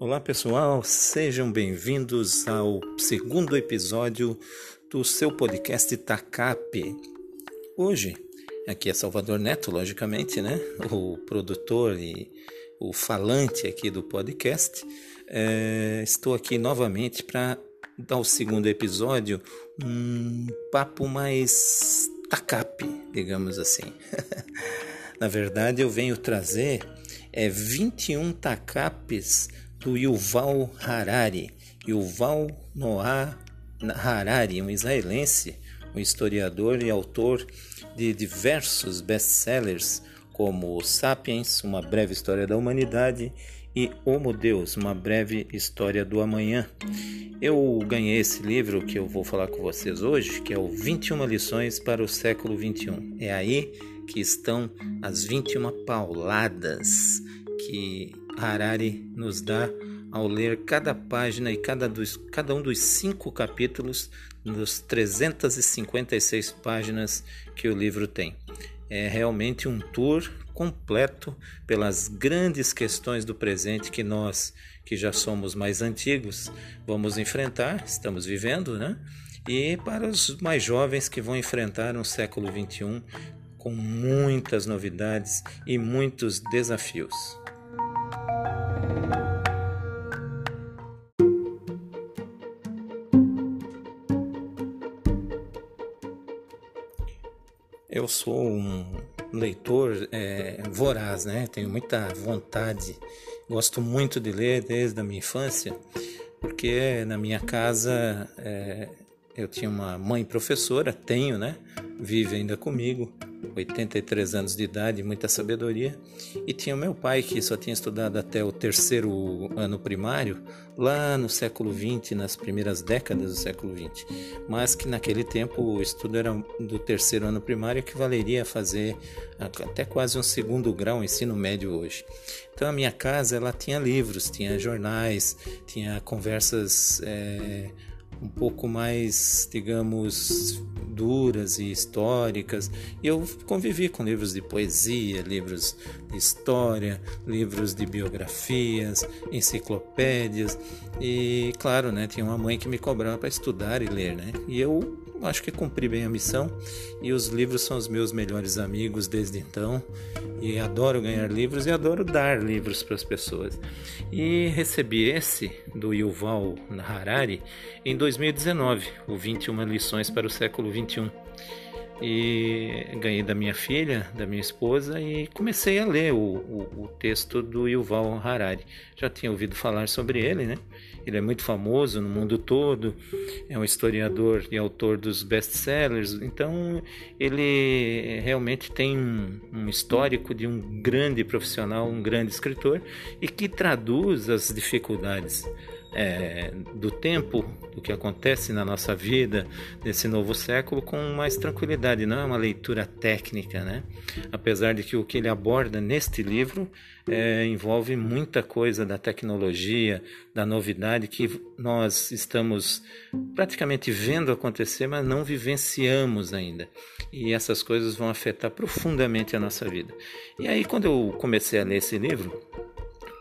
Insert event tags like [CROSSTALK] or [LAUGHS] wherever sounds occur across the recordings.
Olá pessoal, sejam bem-vindos ao segundo episódio do seu podcast TACAP. Hoje, aqui é Salvador Neto, logicamente, né? O produtor e o falante aqui do podcast. É, estou aqui novamente para dar o segundo episódio, um papo mais TACAP, digamos assim. [LAUGHS] Na verdade, eu venho trazer é, 21 TACAPs do Yuval Harari. Yuval Noah Harari, um israelense, um historiador e autor de diversos best-sellers como Sapiens, Uma Breve História da Humanidade e Homo Deus, Uma Breve História do Amanhã. Eu ganhei esse livro que eu vou falar com vocês hoje, que é o 21 Lições para o Século 21. É aí que estão as 21 pauladas que Harari nos dá ao ler cada página e cada, dos, cada um dos cinco capítulos dos 356 páginas que o livro tem. É realmente um tour completo pelas grandes questões do presente que nós, que já somos mais antigos, vamos enfrentar, estamos vivendo, né? E para os mais jovens que vão enfrentar um século XXI com muitas novidades e muitos desafios. Eu sou um leitor é, voraz, né? Tenho muita vontade, gosto muito de ler desde a minha infância, porque na minha casa é, eu tinha uma mãe professora, tenho, né? Vive ainda comigo, 83 anos de idade, muita sabedoria, e tinha meu pai que só tinha estudado até o terceiro ano primário, lá no século 20, nas primeiras décadas do século 20, mas que naquele tempo o estudo era do terceiro ano primário equivaleria a fazer até quase um segundo grau ensino médio hoje. Então a minha casa ela tinha livros, tinha jornais, tinha conversas é, um pouco mais, digamos, duras e históricas. E eu convivi com livros de poesia, livros de história, livros de biografias, enciclopédias. E claro, né, tinha uma mãe que me cobrava para estudar e ler, né? E eu acho que cumpri bem a missão. E os livros são os meus melhores amigos desde então. E adoro ganhar livros e adoro dar livros para as pessoas. E recebi esse do Yuval Harari em 2019, o 21 lições para o século 21 e ganhei da minha filha, da minha esposa e comecei a ler o, o, o, texto do Yuval Harari. Já tinha ouvido falar sobre ele, né? Ele é muito famoso no mundo todo, é um historiador e autor dos best-sellers, então ele realmente tem um, um histórico de um grande profissional, um grande escritor e que traduz as dificuldades é, do tempo, do que acontece na nossa vida nesse novo século com mais tranquilidade. Não é uma leitura técnica, né? Apesar de que o que ele aborda neste livro é, envolve muita coisa da tecnologia, da novidade que nós estamos praticamente vendo acontecer, mas não vivenciamos ainda. E essas coisas vão afetar profundamente a nossa vida. E aí, quando eu comecei a ler esse livro,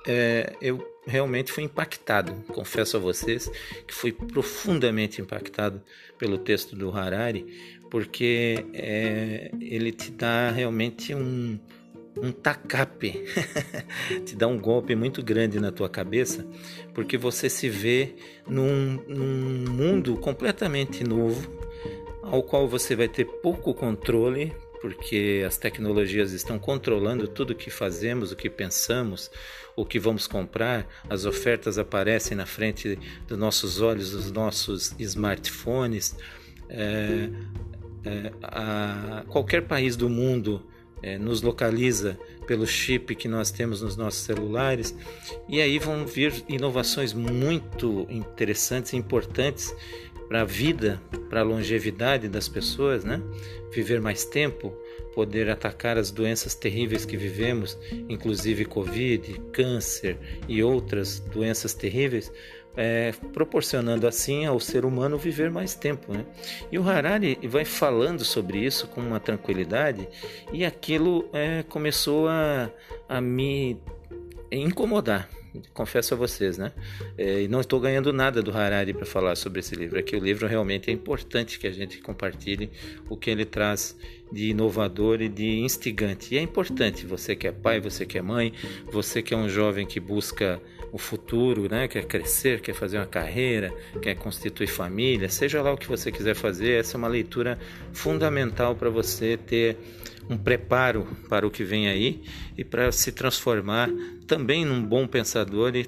é, eu realmente fui impactado. Confesso a vocês que fui profundamente impactado pelo texto do Harari, porque é, ele te dá realmente um, um tacape, [LAUGHS] te dá um golpe muito grande na tua cabeça, porque você se vê num, num mundo completamente novo, ao qual você vai ter pouco controle, porque as tecnologias estão controlando tudo o que fazemos, o que pensamos, o que vamos comprar, as ofertas aparecem na frente dos nossos olhos, dos nossos smartphones. É, é, a, qualquer país do mundo é, nos localiza pelo chip que nós temos nos nossos celulares, e aí vão vir inovações muito interessantes e importantes para a vida, para a longevidade das pessoas, né? Viver mais tempo, poder atacar as doenças terríveis que vivemos, inclusive Covid, câncer e outras doenças terríveis, é, proporcionando assim ao ser humano viver mais tempo. Né? E o Harari vai falando sobre isso com uma tranquilidade, e aquilo é, começou a, a me incomodar confesso a vocês, né? É, e não estou ganhando nada do Harari para falar sobre esse livro. É que o livro realmente é importante que a gente compartilhe o que ele traz de inovador e de instigante. E é importante, você que é pai, você que é mãe, você que é um jovem que busca o futuro, né? quer crescer, quer fazer uma carreira, quer constituir família, seja lá o que você quiser fazer, essa é uma leitura fundamental para você ter um preparo para o que vem aí e para se transformar também num bom pensador e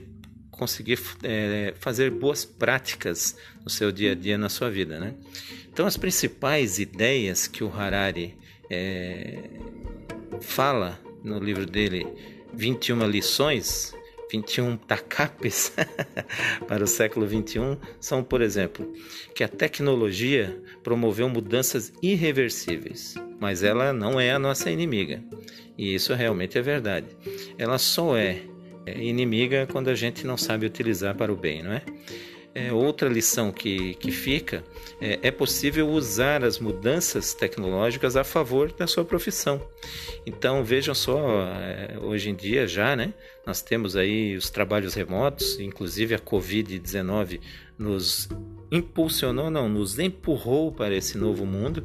conseguir é, fazer boas práticas no seu dia a dia, na sua vida. Né? Então, as principais ideias que o Harari é, fala no livro dele, 21 lições, 21 tacapes [LAUGHS] para o século 21 são, por exemplo, que a tecnologia promoveu mudanças irreversíveis, mas ela não é a nossa inimiga. E isso realmente é verdade. Ela só é, é inimiga quando a gente não sabe utilizar para o bem, não é? É, outra lição que, que fica é, é possível usar as mudanças tecnológicas a favor da sua profissão. Então vejam só, é, hoje em dia já, né, nós temos aí os trabalhos remotos, inclusive a Covid-19 nos impulsionou, não, nos empurrou para esse novo mundo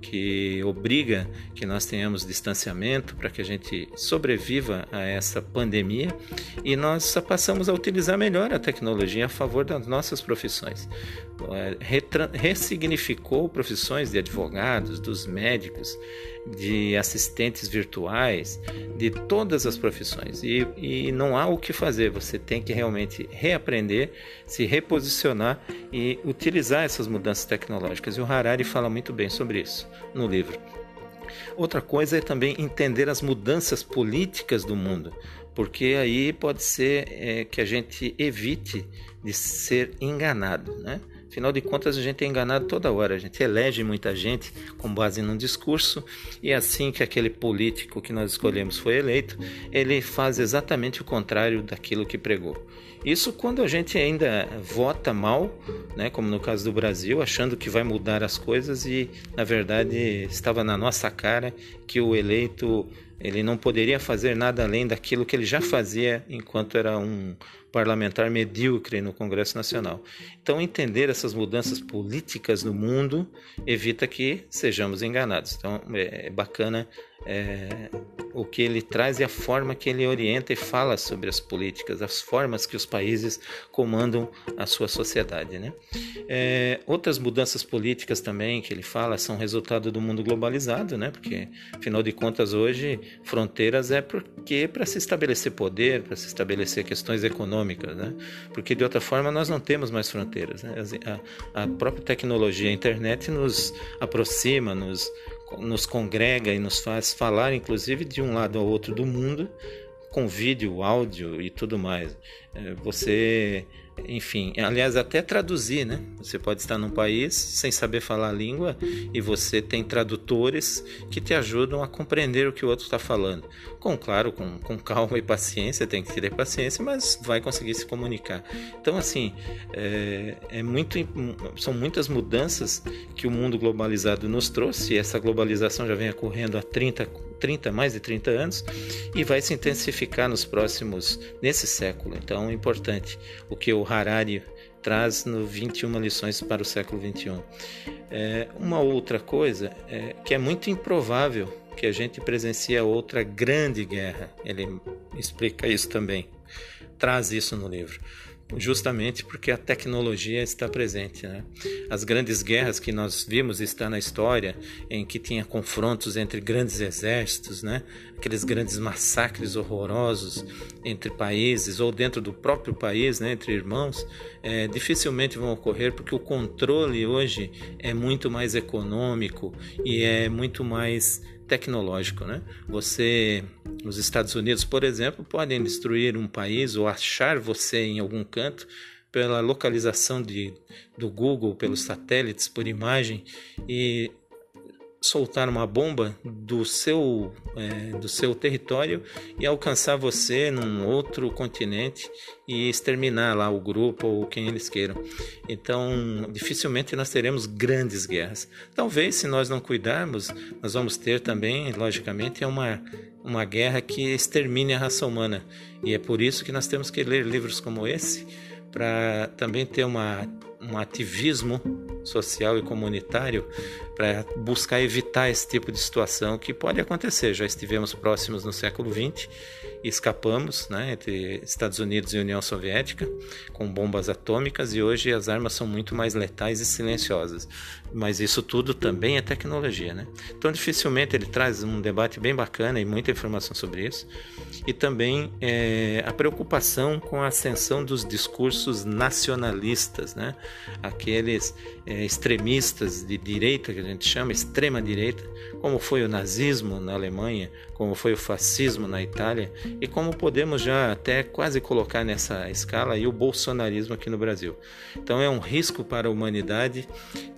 que obriga que nós tenhamos distanciamento para que a gente sobreviva a essa pandemia e nós passamos a utilizar melhor a tecnologia a favor das nossas profissões. Ressignificou profissões de advogados, dos médicos, de assistentes virtuais, de todas as profissões. E, e não há o que fazer, você tem que realmente reaprender, se reposicionar e utilizar essas mudanças tecnológicas. E o Harari fala muito bem sobre isso no livro. Outra coisa é também entender as mudanças políticas do mundo, porque aí pode ser é, que a gente evite de ser enganado, né? Afinal de contas, a gente é enganado toda hora. A gente elege muita gente com base num discurso e assim que aquele político que nós escolhemos foi eleito, ele faz exatamente o contrário daquilo que pregou. Isso quando a gente ainda vota mal, né, como no caso do Brasil, achando que vai mudar as coisas e na verdade estava na nossa cara que o eleito ele não poderia fazer nada além daquilo que ele já fazia enquanto era um parlamentar medíocre no Congresso Nacional. Então, entender essas mudanças políticas no mundo evita que sejamos enganados. Então, é, é bacana é, o que ele traz e a forma que ele orienta e fala sobre as políticas, as formas que os países comandam a sua sociedade. Né? É, outras mudanças políticas também que ele fala são resultado do mundo globalizado, né? porque, afinal de contas, hoje fronteiras é porque para se estabelecer poder, para se estabelecer questões econômicas, né? porque de outra forma nós não temos mais fronteiras. Né? A, a própria tecnologia, a internet nos aproxima, nos nos congrega e nos faz falar, inclusive, de um lado ao outro do mundo, com vídeo, áudio e tudo mais. É, você enfim, aliás, até traduzir, né? Você pode estar num país sem saber falar a língua e você tem tradutores que te ajudam a compreender o que o outro está falando. Com, claro, com, com calma e paciência, tem que ter paciência, mas vai conseguir se comunicar. Então, assim, é, é muito, são muitas mudanças que o mundo globalizado nos trouxe, e essa globalização já vem ocorrendo há 30, 30, mais de 30 anos, e vai se intensificar nos próximos, nesse século. Então, é importante o que o Harari traz no 21 lições para o século 21. É, uma outra coisa é que é muito improvável que a gente presencie outra grande guerra. Ele explica isso também, traz isso no livro justamente porque a tecnologia está presente. Né? As grandes guerras que nós vimos está na história, em que tinha confrontos entre grandes exércitos, né? aqueles grandes massacres horrorosos entre países ou dentro do próprio país, né? entre irmãos, é, dificilmente vão ocorrer porque o controle hoje é muito mais econômico e é muito mais tecnológico, né? Você, os Estados Unidos, por exemplo, podem destruir um país ou achar você em algum canto pela localização de, do Google, pelos satélites, por imagem e soltar uma bomba do seu, é, do seu território e alcançar você num outro continente e exterminar lá o grupo ou quem eles queiram. Então, dificilmente nós teremos grandes guerras. Talvez, se nós não cuidarmos, nós vamos ter também, logicamente, uma, uma guerra que extermine a raça humana. E é por isso que nós temos que ler livros como esse, para também ter uma, um ativismo social e comunitário para buscar evitar esse tipo de situação que pode acontecer. Já estivemos próximos no século XX escapamos né, entre Estados Unidos e União Soviética com bombas atômicas e hoje as armas são muito mais letais e silenciosas. Mas isso tudo também é tecnologia. Né? Então, dificilmente ele traz um debate bem bacana e muita informação sobre isso. E também é, a preocupação com a ascensão dos discursos nacionalistas, né? aqueles é, extremistas de direita, que a gente chama extrema direita, como foi o nazismo na Alemanha, como foi o fascismo na Itália e como podemos já até quase colocar nessa escala aí o bolsonarismo aqui no Brasil. Então é um risco para a humanidade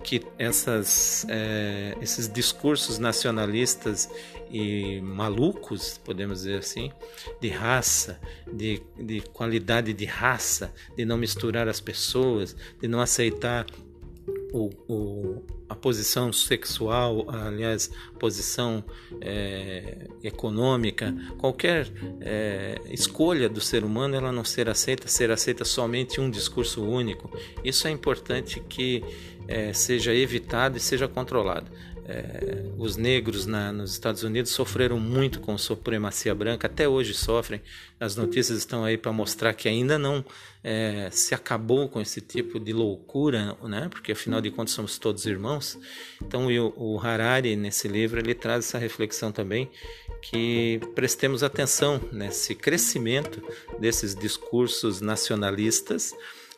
que essas, é, esses discursos nacionalistas e malucos, podemos dizer assim, de raça, de, de qualidade de raça, de não misturar as pessoas, de não aceitar o, o, a posição sexual, aliás, posição é, econômica, qualquer é, escolha do ser humano, ela não ser aceita, ser aceita somente um discurso único. Isso é importante que é, seja evitado e seja controlado. É, os negros na, nos Estados Unidos sofreram muito com supremacia branca, até hoje sofrem. As notícias estão aí para mostrar que ainda não é, se acabou com esse tipo de loucura, né? porque afinal de contas somos todos irmãos. Então o, o Harari, nesse livro, ele traz essa reflexão também, que prestemos atenção nesse crescimento desses discursos nacionalistas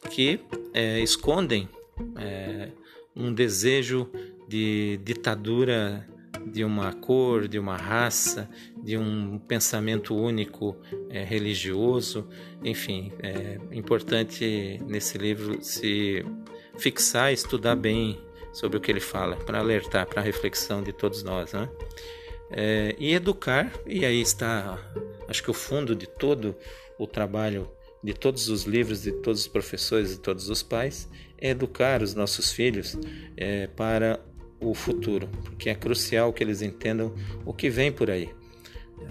que é, escondem é, um desejo de ditadura de uma cor, de uma raça, de um pensamento único é, religioso. Enfim, é importante nesse livro se fixar estudar bem sobre o que ele fala, para alertar para a reflexão de todos nós. Né? É, e educar, e aí está, acho que o fundo de todo o trabalho de todos os livros, de todos os professores e todos os pais, é educar os nossos filhos é, para o futuro, porque é crucial que eles entendam o que vem por aí.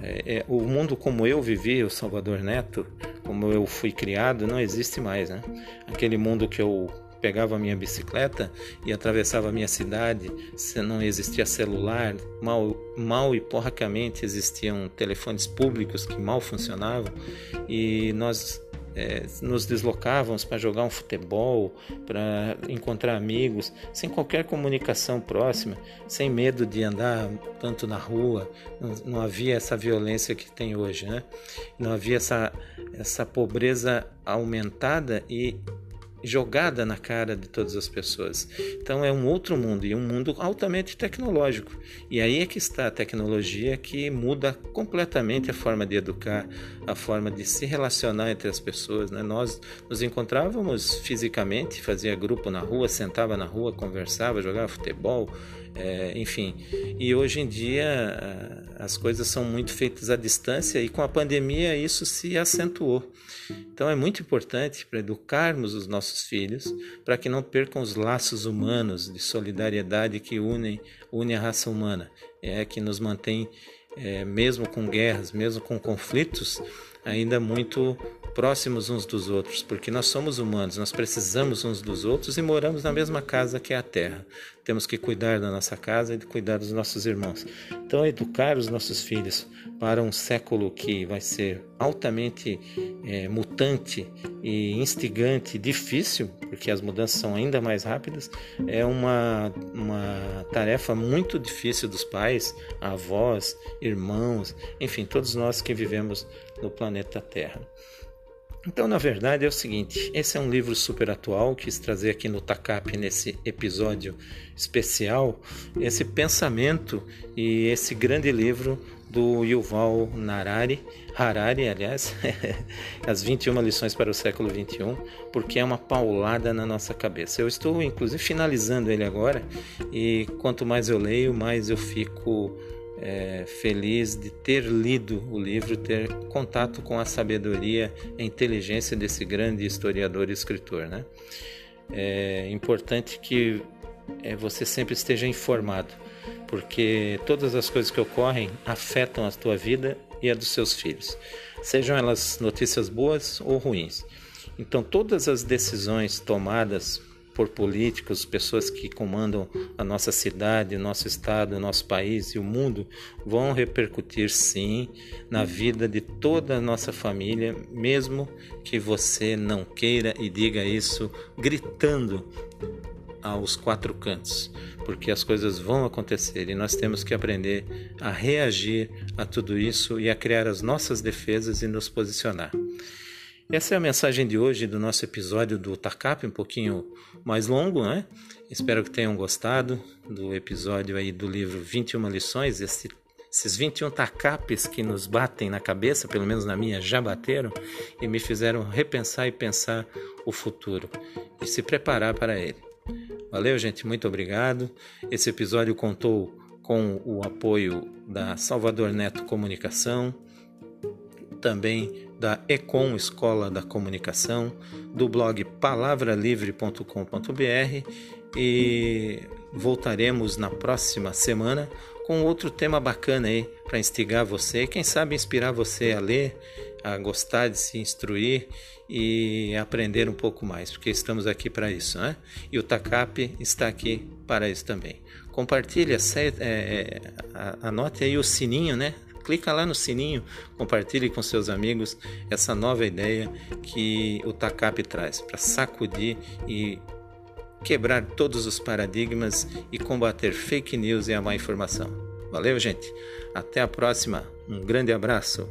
É, é, o mundo como eu vivi, o Salvador Neto, como eu fui criado, não existe mais. Né? Aquele mundo que eu pegava a minha bicicleta e atravessava a minha cidade, não existia celular, mal, mal e porracamente existiam telefones públicos que mal funcionavam e nós é, nos deslocávamos para jogar um futebol, para encontrar amigos, sem qualquer comunicação próxima, sem medo de andar tanto na rua, não, não havia essa violência que tem hoje, né? Não havia essa, essa pobreza aumentada e jogada na cara de todas as pessoas. Então é um outro mundo e um mundo altamente tecnológico. E aí é que está a tecnologia que muda completamente a forma de educar, a forma de se relacionar entre as pessoas. Né? Nós nos encontrávamos fisicamente, fazia grupo na rua, sentava na rua, conversava, jogava futebol, é, enfim, e hoje em dia as coisas são muito feitas à distância e com a pandemia isso se acentuou. Então é muito importante para educarmos os nossos filhos para que não percam os laços humanos de solidariedade que unem une a raça humana, é que nos mantém é, mesmo com guerras, mesmo com conflitos, ainda muito próximos uns dos outros, porque nós somos humanos, nós precisamos uns dos outros e moramos na mesma casa que é a Terra. Temos que cuidar da nossa casa e cuidar dos nossos irmãos. Então, educar os nossos filhos para um século que vai ser altamente é, mutante e instigante, difícil, porque as mudanças são ainda mais rápidas, é uma, uma tarefa muito difícil dos pais, avós, irmãos, enfim, todos nós que vivemos no planeta Terra. Então, na verdade, é o seguinte: esse é um livro super atual, quis trazer aqui no TACAP, nesse episódio especial, esse pensamento e esse grande livro do Yuval Harari, Harari, aliás, [LAUGHS] as 21 lições para o século 21, porque é uma paulada na nossa cabeça. Eu estou inclusive finalizando ele agora e quanto mais eu leio, mais eu fico é, feliz de ter lido o livro, ter contato com a sabedoria e inteligência desse grande historiador e escritor, né? É importante que é, você sempre esteja informado porque todas as coisas que ocorrem afetam a tua vida e a dos seus filhos, sejam elas notícias boas ou ruins. Então, todas as decisões tomadas por políticos, pessoas que comandam a nossa cidade, nosso estado, nosso país e o mundo vão repercutir sim na vida de toda a nossa família, mesmo que você não queira e diga isso gritando aos quatro cantos, porque as coisas vão acontecer e nós temos que aprender a reagir a tudo isso e a criar as nossas defesas e nos posicionar. Essa é a mensagem de hoje do nosso episódio do TACAP, um pouquinho mais longo, né? Espero que tenham gostado do episódio aí do livro 21 lições, esse, esses 21 TACAPs que nos batem na cabeça, pelo menos na minha já bateram, e me fizeram repensar e pensar o futuro e se preparar para ele. Valeu, gente, muito obrigado. Esse episódio contou com o apoio da Salvador Neto Comunicação, também da Ecom Escola da Comunicação, do blog palavralivre.com.br e voltaremos na próxima semana com outro tema bacana aí para instigar você, quem sabe inspirar você a ler, a gostar de se instruir e aprender um pouco mais, porque estamos aqui para isso, né? E o TACAP está aqui para isso também. Compartilhe, é, é anote aí o sininho, né? Clica lá no sininho, compartilhe com seus amigos essa nova ideia que o TACAP traz para sacudir e quebrar todos os paradigmas e combater fake news e a má informação. Valeu, gente. Até a próxima. Um grande abraço.